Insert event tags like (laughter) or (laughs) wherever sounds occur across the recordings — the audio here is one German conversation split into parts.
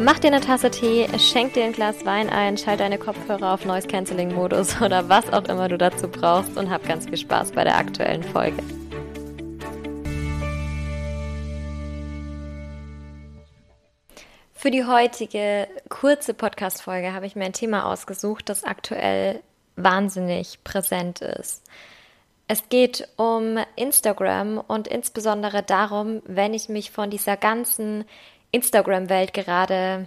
Mach dir eine Tasse Tee, schenk dir ein Glas Wein ein, schalt deine Kopfhörer auf Noise Cancelling Modus (laughs) oder was auch immer du dazu brauchst und hab ganz viel Spaß bei der aktuellen Folge. Für die heutige kurze Podcast-Folge habe ich mir ein Thema ausgesucht, das aktuell wahnsinnig präsent ist. Es geht um Instagram und insbesondere darum, wenn ich mich von dieser ganzen Instagram-Welt gerade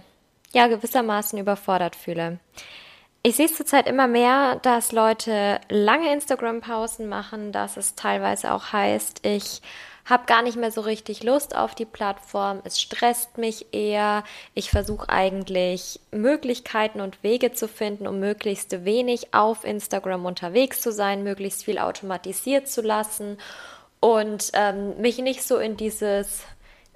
ja gewissermaßen überfordert fühle. Ich sehe es zurzeit immer mehr, dass Leute lange Instagram-Pausen machen, dass es teilweise auch heißt, ich habe gar nicht mehr so richtig Lust auf die Plattform, es stresst mich eher, ich versuche eigentlich Möglichkeiten und Wege zu finden, um möglichst wenig auf Instagram unterwegs zu sein, möglichst viel automatisiert zu lassen und ähm, mich nicht so in dieses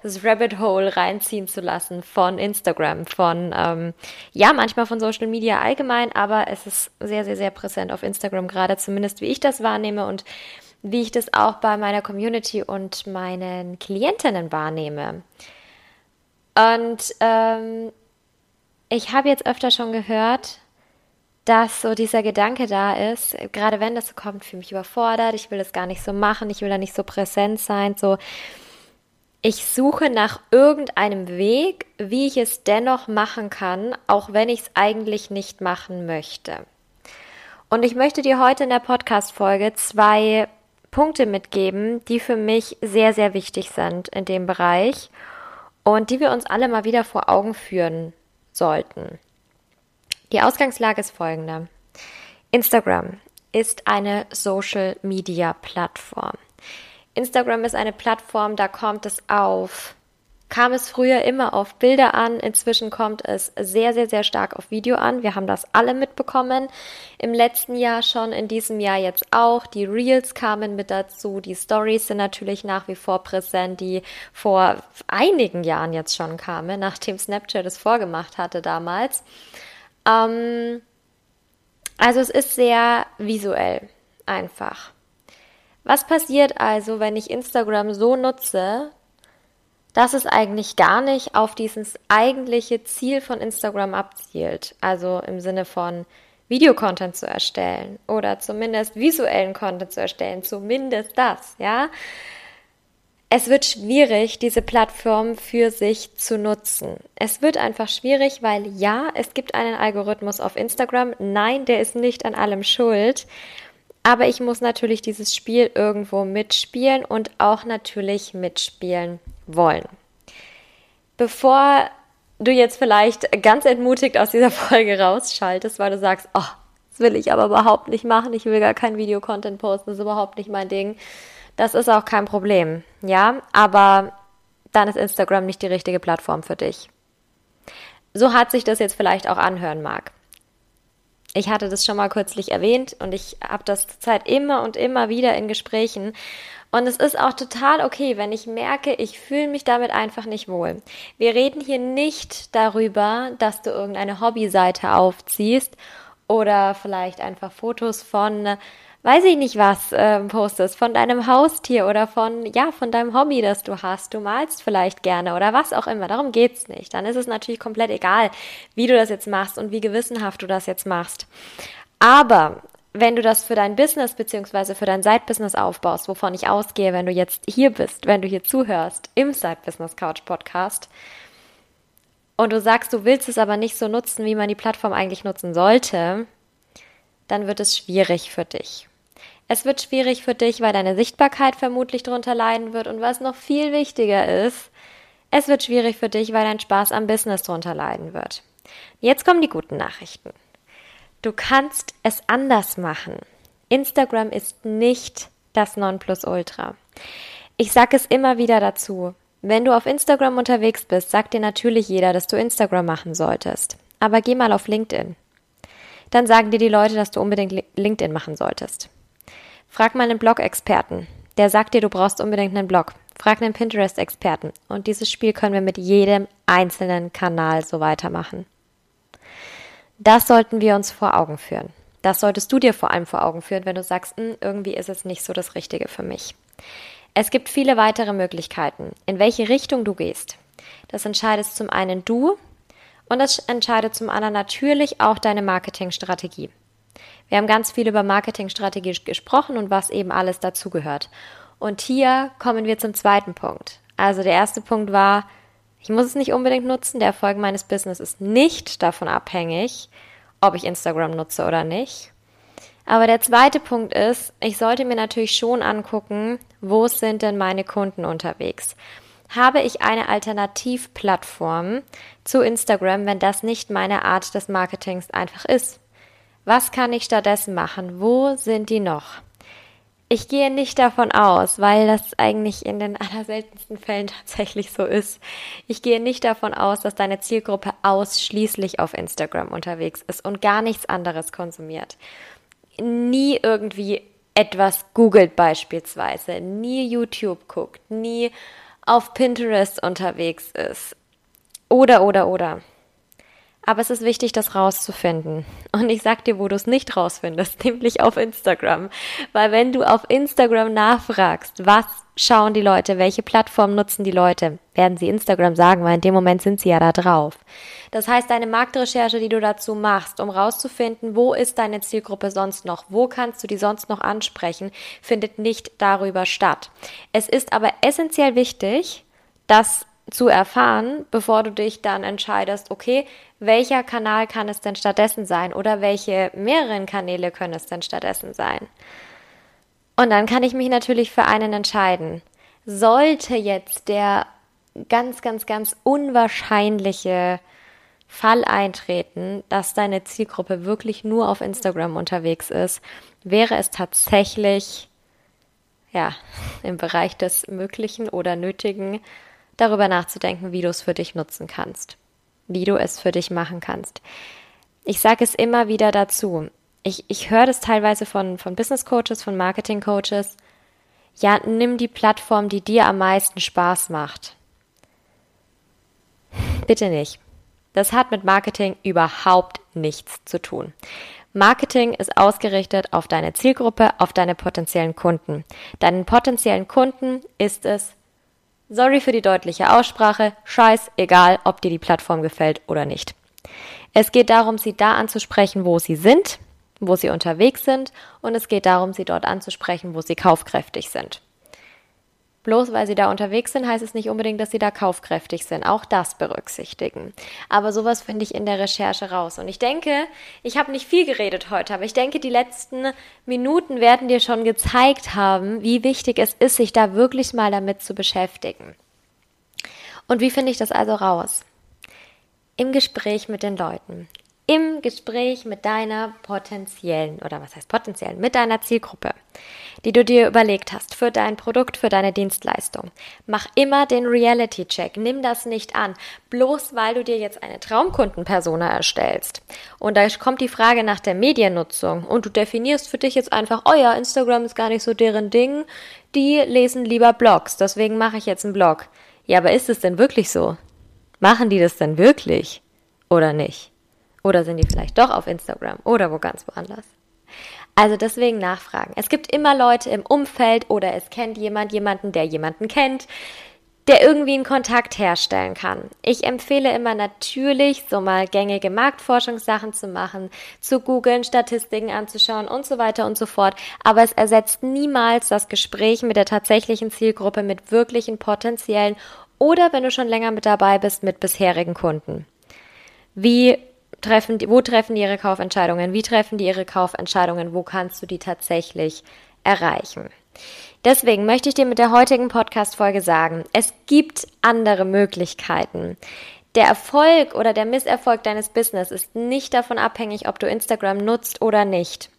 das Rabbit Hole reinziehen zu lassen von Instagram, von, ähm, ja, manchmal von Social Media allgemein, aber es ist sehr, sehr, sehr präsent auf Instagram, gerade zumindest wie ich das wahrnehme und wie ich das auch bei meiner Community und meinen Klientinnen wahrnehme. Und ähm, ich habe jetzt öfter schon gehört, dass so dieser Gedanke da ist, gerade wenn das so kommt, fühle mich überfordert, ich will das gar nicht so machen, ich will da nicht so präsent sein, so ich suche nach irgendeinem Weg, wie ich es dennoch machen kann, auch wenn ich es eigentlich nicht machen möchte. Und ich möchte dir heute in der Podcast-Folge zwei Punkte mitgeben, die für mich sehr, sehr wichtig sind in dem Bereich und die wir uns alle mal wieder vor Augen führen sollten. Die Ausgangslage ist folgende. Instagram ist eine Social-Media-Plattform. Instagram ist eine Plattform, da kommt es auf. Kam es früher immer auf Bilder an, inzwischen kommt es sehr, sehr, sehr stark auf Video an. Wir haben das alle mitbekommen. Im letzten Jahr schon, in diesem Jahr jetzt auch. Die Reels kamen mit dazu. Die Stories sind natürlich nach wie vor präsent, die vor einigen Jahren jetzt schon kamen, nachdem Snapchat es vorgemacht hatte damals. Ähm, also es ist sehr visuell einfach. Was passiert also, wenn ich Instagram so nutze, dass es eigentlich gar nicht auf dieses eigentliche Ziel von Instagram abzielt? Also im Sinne von Videocontent zu erstellen oder zumindest visuellen Content zu erstellen, zumindest das, ja? Es wird schwierig, diese Plattform für sich zu nutzen. Es wird einfach schwierig, weil ja, es gibt einen Algorithmus auf Instagram. Nein, der ist nicht an allem schuld. Aber ich muss natürlich dieses Spiel irgendwo mitspielen und auch natürlich mitspielen wollen. Bevor du jetzt vielleicht ganz entmutigt aus dieser (laughs) Folge rausschaltest, weil du sagst, oh, das will ich aber überhaupt nicht machen, ich will gar kein Videocontent posten, das ist überhaupt nicht mein Ding. Das ist auch kein Problem, ja, aber dann ist Instagram nicht die richtige Plattform für dich. So hat sich das jetzt vielleicht auch anhören mag. Ich hatte das schon mal kürzlich erwähnt und ich habe das zurzeit immer und immer wieder in Gesprächen. Und es ist auch total okay, wenn ich merke, ich fühle mich damit einfach nicht wohl. Wir reden hier nicht darüber, dass du irgendeine Hobbyseite aufziehst oder vielleicht einfach Fotos von weiß ich nicht was äh, postest, von deinem Haustier oder von, ja, von deinem Hobby, das du hast. Du malst vielleicht gerne oder was auch immer. Darum geht's nicht. Dann ist es natürlich komplett egal, wie du das jetzt machst und wie gewissenhaft du das jetzt machst. Aber wenn du das für dein Business beziehungsweise für dein Side-Business aufbaust, wovon ich ausgehe, wenn du jetzt hier bist, wenn du hier zuhörst im Side-Business Couch Podcast, und du sagst, du willst es aber nicht so nutzen, wie man die Plattform eigentlich nutzen sollte, dann wird es schwierig für dich. Es wird schwierig für dich, weil deine Sichtbarkeit vermutlich darunter leiden wird. Und was noch viel wichtiger ist, es wird schwierig für dich, weil dein Spaß am Business darunter leiden wird. Jetzt kommen die guten Nachrichten. Du kannst es anders machen. Instagram ist nicht das Nonplusultra. Ich sage es immer wieder dazu. Wenn du auf Instagram unterwegs bist, sagt dir natürlich jeder, dass du Instagram machen solltest. Aber geh mal auf LinkedIn. Dann sagen dir die Leute, dass du unbedingt LinkedIn machen solltest. Frag mal einen Blog-Experten. Der sagt dir, du brauchst unbedingt einen Blog. Frag einen Pinterest-Experten. Und dieses Spiel können wir mit jedem einzelnen Kanal so weitermachen. Das sollten wir uns vor Augen führen. Das solltest du dir vor allem vor Augen führen, wenn du sagst, hm, irgendwie ist es nicht so das Richtige für mich. Es gibt viele weitere Möglichkeiten, in welche Richtung du gehst. Das entscheidest zum einen du und das entscheidet zum anderen natürlich auch deine Marketingstrategie. Wir haben ganz viel über Marketingstrategie gesprochen und was eben alles dazugehört. Und hier kommen wir zum zweiten Punkt. Also der erste Punkt war, ich muss es nicht unbedingt nutzen. Der Erfolg meines Business ist nicht davon abhängig, ob ich Instagram nutze oder nicht. Aber der zweite Punkt ist, ich sollte mir natürlich schon angucken, wo sind denn meine Kunden unterwegs? Habe ich eine Alternativplattform zu Instagram, wenn das nicht meine Art des Marketings einfach ist? Was kann ich stattdessen machen? Wo sind die noch? Ich gehe nicht davon aus, weil das eigentlich in den (laughs) allerseltensten Fällen tatsächlich so ist. Ich gehe nicht davon aus, dass deine Zielgruppe ausschließlich auf Instagram unterwegs ist und gar nichts anderes konsumiert. Nie irgendwie etwas googelt beispielsweise, nie YouTube guckt, nie auf Pinterest unterwegs ist. Oder, oder, oder. Aber es ist wichtig, das rauszufinden. Und ich sag dir, wo du es nicht rausfindest, (laughs) nämlich auf Instagram. Weil wenn du auf Instagram nachfragst, was schauen die Leute, welche Plattform nutzen die Leute, werden sie Instagram sagen, weil in dem Moment sind sie ja da drauf. Das heißt, deine Marktrecherche, die du dazu machst, um rauszufinden, wo ist deine Zielgruppe sonst noch, wo kannst du die sonst noch ansprechen, findet nicht darüber statt. Es ist aber essentiell wichtig, dass zu erfahren, bevor du dich dann entscheidest, okay, welcher Kanal kann es denn stattdessen sein oder welche mehreren Kanäle können es denn stattdessen sein. Und dann kann ich mich natürlich für einen entscheiden. Sollte jetzt der ganz, ganz, ganz unwahrscheinliche Fall eintreten, dass deine Zielgruppe wirklich nur auf Instagram unterwegs ist, wäre es tatsächlich ja, (laughs) im Bereich des Möglichen oder Nötigen darüber nachzudenken, wie du es für dich nutzen kannst, wie du es für dich machen kannst. Ich sage es immer wieder dazu. Ich, ich höre das teilweise von, von Business Coaches, von Marketing Coaches. Ja, nimm die Plattform, die dir am meisten Spaß macht. Bitte nicht. Das hat mit Marketing überhaupt nichts zu tun. Marketing ist ausgerichtet auf deine Zielgruppe, auf deine potenziellen Kunden. Deinen potenziellen Kunden ist es, Sorry für die deutliche Aussprache, scheiß egal, ob dir die Plattform gefällt oder nicht. Es geht darum, sie da anzusprechen, wo sie sind, wo sie unterwegs sind und es geht darum, sie dort anzusprechen, wo sie kaufkräftig sind. Bloß weil sie da unterwegs sind, heißt es nicht unbedingt, dass sie da kaufkräftig sind. Auch das berücksichtigen. Aber sowas finde ich in der Recherche raus. Und ich denke, ich habe nicht viel geredet heute, aber ich denke, die letzten Minuten werden dir schon gezeigt haben, wie wichtig es ist, sich da wirklich mal damit zu beschäftigen. Und wie finde ich das also raus? Im Gespräch mit den Leuten im Gespräch mit deiner potenziellen oder was heißt potenziellen, mit deiner Zielgruppe, die du dir überlegt hast für dein Produkt, für deine Dienstleistung. Mach immer den Reality-Check. Nimm das nicht an, bloß weil du dir jetzt eine Traumkundenpersona erstellst. Und da kommt die Frage nach der Mediennutzung und du definierst für dich jetzt einfach, oh ja, Instagram ist gar nicht so deren Ding, die lesen lieber Blogs, deswegen mache ich jetzt einen Blog. Ja, aber ist es denn wirklich so? Machen die das denn wirklich oder nicht? Oder sind die vielleicht doch auf Instagram oder wo ganz woanders? Also deswegen nachfragen. Es gibt immer Leute im Umfeld oder es kennt jemand jemanden, der jemanden kennt, der irgendwie einen Kontakt herstellen kann. Ich empfehle immer natürlich, so mal gängige Marktforschungssachen zu machen, zu googeln, Statistiken anzuschauen und so weiter und so fort. Aber es ersetzt niemals das Gespräch mit der tatsächlichen Zielgruppe, mit wirklichen potenziellen oder wenn du schon länger mit dabei bist, mit bisherigen Kunden. Wie treffen die, wo treffen die ihre Kaufentscheidungen? Wie treffen die ihre Kaufentscheidungen? Wo kannst du die tatsächlich erreichen. Deswegen möchte ich dir mit der heutigen Podcast-Folge sagen, es gibt andere Möglichkeiten. Der Erfolg oder der Misserfolg deines Business ist nicht davon abhängig, ob du Instagram nutzt oder nicht.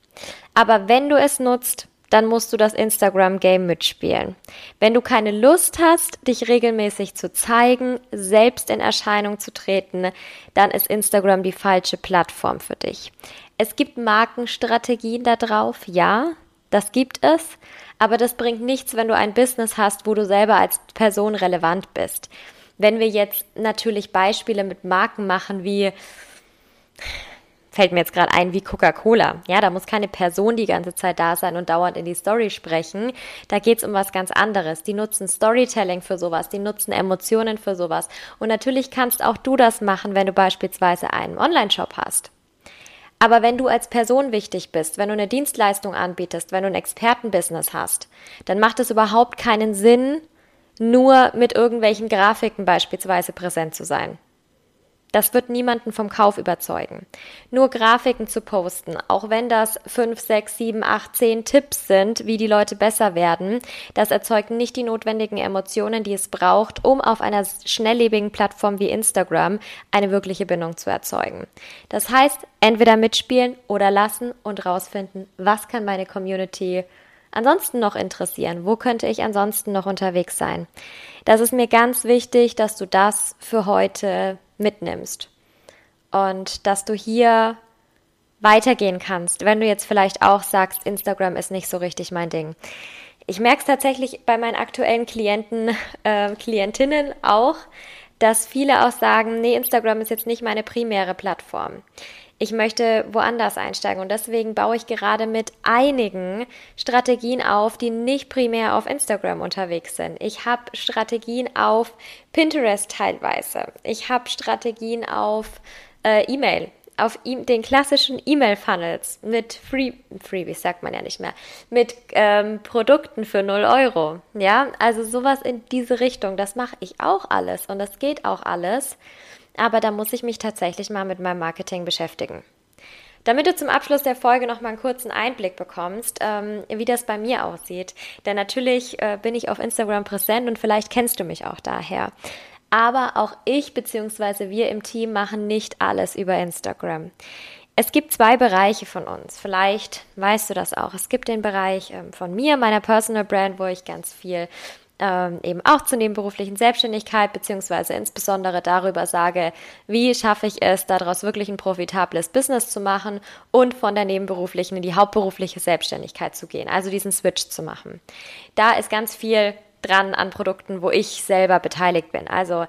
Aber wenn du es nutzt, dann musst du das Instagram-Game mitspielen. Wenn du keine Lust hast, dich regelmäßig zu zeigen, selbst in Erscheinung zu treten, dann ist Instagram die falsche Plattform für dich. Es gibt Markenstrategien da drauf, ja, das gibt es, aber das bringt nichts, wenn du ein Business hast, wo du selber als Person relevant bist. Wenn wir jetzt natürlich Beispiele mit Marken machen wie fällt mir jetzt gerade ein, wie Coca-Cola. Ja, da muss keine Person die ganze Zeit da sein und dauernd in die Story sprechen. Da geht's um was ganz anderes. Die nutzen Storytelling für sowas, die nutzen Emotionen für sowas. Und natürlich kannst auch du das machen, wenn du beispielsweise einen Online-Shop hast. Aber wenn du als Person wichtig bist, wenn du eine Dienstleistung anbietest, wenn du ein Expertenbusiness hast, dann macht es überhaupt keinen Sinn, nur mit irgendwelchen Grafiken beispielsweise präsent zu sein. Das wird niemanden vom Kauf überzeugen. Nur Grafiken zu posten, auch wenn das 5, 6, 7, 8, 10 Tipps sind, wie die Leute besser werden, das erzeugt nicht die notwendigen Emotionen, die es braucht, um auf einer schnelllebigen Plattform wie Instagram eine wirkliche Bindung zu erzeugen. Das heißt, entweder mitspielen oder lassen und rausfinden, was kann meine Community ansonsten noch interessieren? Wo könnte ich ansonsten noch unterwegs sein? Das ist mir ganz wichtig, dass du das für heute mitnimmst. Und dass du hier weitergehen kannst, wenn du jetzt vielleicht auch sagst, Instagram ist nicht so richtig mein Ding. Ich merke es tatsächlich bei meinen aktuellen Klienten, (laughs) äh, Klientinnen auch, dass viele auch sagen, nee, Instagram ist jetzt nicht meine primäre Plattform ich möchte woanders einsteigen. Und deswegen baue ich gerade mit einigen Strategien auf, die nicht primär auf Instagram unterwegs sind. Ich habe Strategien auf Pinterest teilweise. Ich habe Strategien auf äh, E-Mail auf e den klassischen E-Mail-Funnels mit Free Freebies, sagt man ja nicht mehr, mit ähm, Produkten für 0 Euro. Ja, also sowas in diese Richtung, das mache ich auch alles und das geht auch alles aber da muss ich mich tatsächlich mal mit meinem Marketing beschäftigen. Damit du zum Abschluss der Folge noch mal einen kurzen Einblick bekommst, ähm, wie das bei mir aussieht. Denn natürlich äh, bin ich auf Instagram präsent und vielleicht kennst du mich auch daher. Aber auch ich bzw. wir im Team machen nicht alles über Instagram. Es gibt zwei Bereiche von uns. Vielleicht weißt du das auch. Es gibt den Bereich ähm, von mir, meiner Personal Brand, wo ich ganz viel ähm, eben auch zur nebenberuflichen Selbstständigkeit, beziehungsweise insbesondere darüber sage, wie schaffe ich es, daraus wirklich ein profitables Business zu machen und von der nebenberuflichen in die hauptberufliche Selbstständigkeit zu gehen, also diesen Switch zu machen. Da ist ganz viel dran an Produkten, wo ich selber beteiligt bin. Also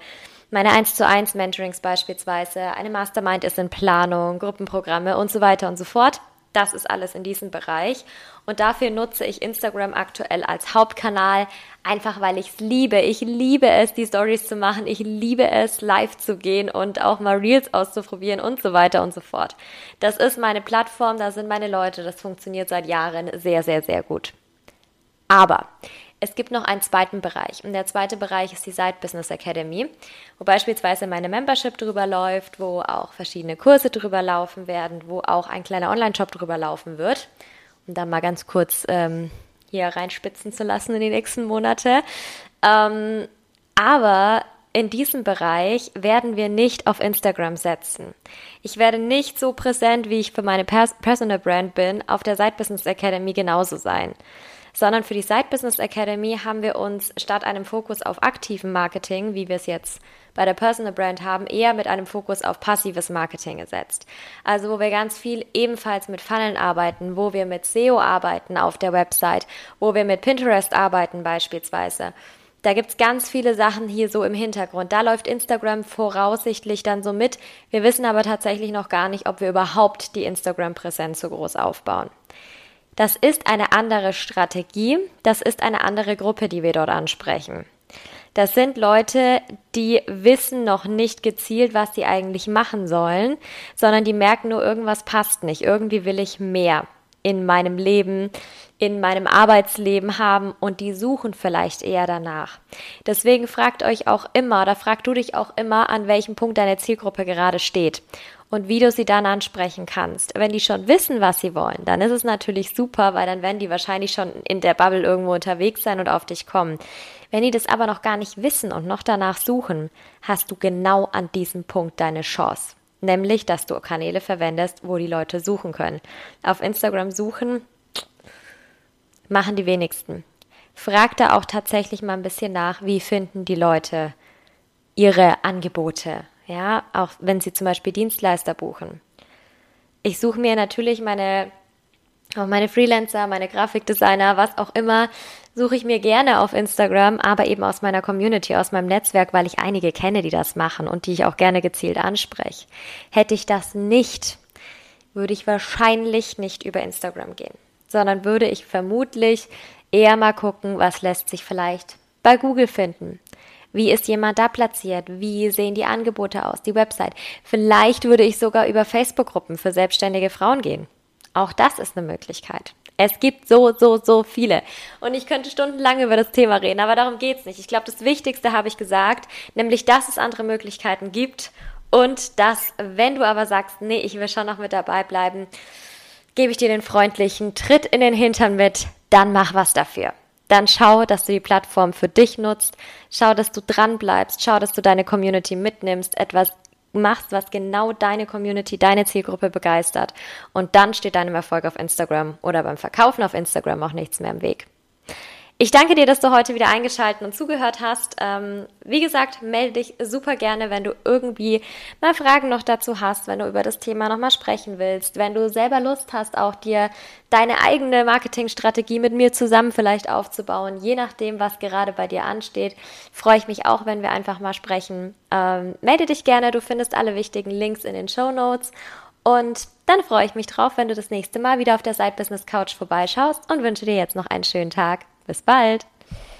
meine 1 zu 1 Mentorings beispielsweise, eine Mastermind ist in Planung, Gruppenprogramme und so weiter und so fort. Das ist alles in diesem Bereich. Und dafür nutze ich Instagram aktuell als Hauptkanal, einfach weil ich es liebe. Ich liebe es, die Stories zu machen. Ich liebe es, live zu gehen und auch mal Reels auszuprobieren und so weiter und so fort. Das ist meine Plattform, da sind meine Leute. Das funktioniert seit Jahren sehr, sehr, sehr gut. Aber es gibt noch einen zweiten Bereich. Und der zweite Bereich ist die Side Business Academy, wo beispielsweise meine Membership drüber läuft, wo auch verschiedene Kurse drüber laufen werden, wo auch ein kleiner Online-Shop drüber laufen wird. Um da mal ganz kurz ähm, hier reinspitzen zu lassen in die nächsten Monate. Ähm, aber in diesem Bereich werden wir nicht auf Instagram setzen. Ich werde nicht so präsent, wie ich für meine Personal Brand bin, auf der Side Business Academy genauso sein sondern für die Side Business Academy haben wir uns statt einem Fokus auf aktiven Marketing, wie wir es jetzt bei der Personal Brand haben, eher mit einem Fokus auf passives Marketing gesetzt. Also wo wir ganz viel ebenfalls mit Funneln arbeiten, wo wir mit SEO arbeiten auf der Website, wo wir mit Pinterest arbeiten beispielsweise. Da gibt's ganz viele Sachen hier so im Hintergrund. Da läuft Instagram voraussichtlich dann so mit. Wir wissen aber tatsächlich noch gar nicht, ob wir überhaupt die Instagram-Präsenz so groß aufbauen. Das ist eine andere Strategie, das ist eine andere Gruppe, die wir dort ansprechen. Das sind Leute, die wissen noch nicht gezielt, was sie eigentlich machen sollen, sondern die merken nur, irgendwas passt nicht, irgendwie will ich mehr. In meinem Leben, in meinem Arbeitsleben haben und die suchen vielleicht eher danach. Deswegen fragt euch auch immer oder fragt du dich auch immer, an welchem Punkt deine Zielgruppe gerade steht und wie du sie dann ansprechen kannst. Wenn die schon wissen, was sie wollen, dann ist es natürlich super, weil dann werden die wahrscheinlich schon in der Bubble irgendwo unterwegs sein und auf dich kommen. Wenn die das aber noch gar nicht wissen und noch danach suchen, hast du genau an diesem Punkt deine Chance. Nämlich, dass du Kanäle verwendest, wo die Leute suchen können. Auf Instagram suchen machen die wenigsten. Frag da auch tatsächlich mal ein bisschen nach, wie finden die Leute ihre Angebote, ja, auch wenn sie zum Beispiel Dienstleister buchen. Ich suche mir natürlich meine, auch meine Freelancer, meine Grafikdesigner, was auch immer, suche ich mir gerne auf Instagram, aber eben aus meiner Community, aus meinem Netzwerk, weil ich einige kenne, die das machen und die ich auch gerne gezielt anspreche. Hätte ich das nicht, würde ich wahrscheinlich nicht über Instagram gehen, sondern würde ich vermutlich eher mal gucken, was lässt sich vielleicht bei Google finden wie ist jemand da platziert? Wie sehen die Angebote aus? Die Website. Vielleicht würde ich sogar über Facebook-Gruppen für selbstständige Frauen gehen. Auch das ist eine Möglichkeit. Es gibt so, so, so viele. Und ich könnte stundenlang über das Thema reden, aber darum geht's nicht. Ich glaube, das Wichtigste habe ich gesagt, nämlich, dass es andere Möglichkeiten gibt und dass, wenn du aber sagst, nee, ich will schon noch mit dabei bleiben, gebe ich dir den freundlichen Tritt in den Hintern mit, dann mach was dafür dann schau, dass du die Plattform für dich nutzt, schau, dass du dran bleibst, schau, dass du deine Community mitnimmst, etwas machst, was genau deine Community, deine Zielgruppe begeistert. Und dann steht deinem Erfolg auf Instagram oder beim Verkaufen auf Instagram auch nichts mehr im Weg. Ich danke dir, dass du heute wieder eingeschaltet und zugehört hast. Ähm, wie gesagt, melde dich super gerne, wenn du irgendwie mal Fragen noch dazu hast, wenn du über das Thema nochmal sprechen willst, wenn du selber Lust hast, auch dir deine eigene Marketingstrategie mit mir zusammen vielleicht aufzubauen, je nachdem, was gerade bei dir ansteht. Freue ich mich auch, wenn wir einfach mal sprechen. Ähm, melde dich gerne, du findest alle wichtigen Links in den Show Notes. Und dann freue ich mich drauf, wenn du das nächste Mal wieder auf der Side Business Couch vorbeischaust und wünsche dir jetzt noch einen schönen Tag. Bis bald!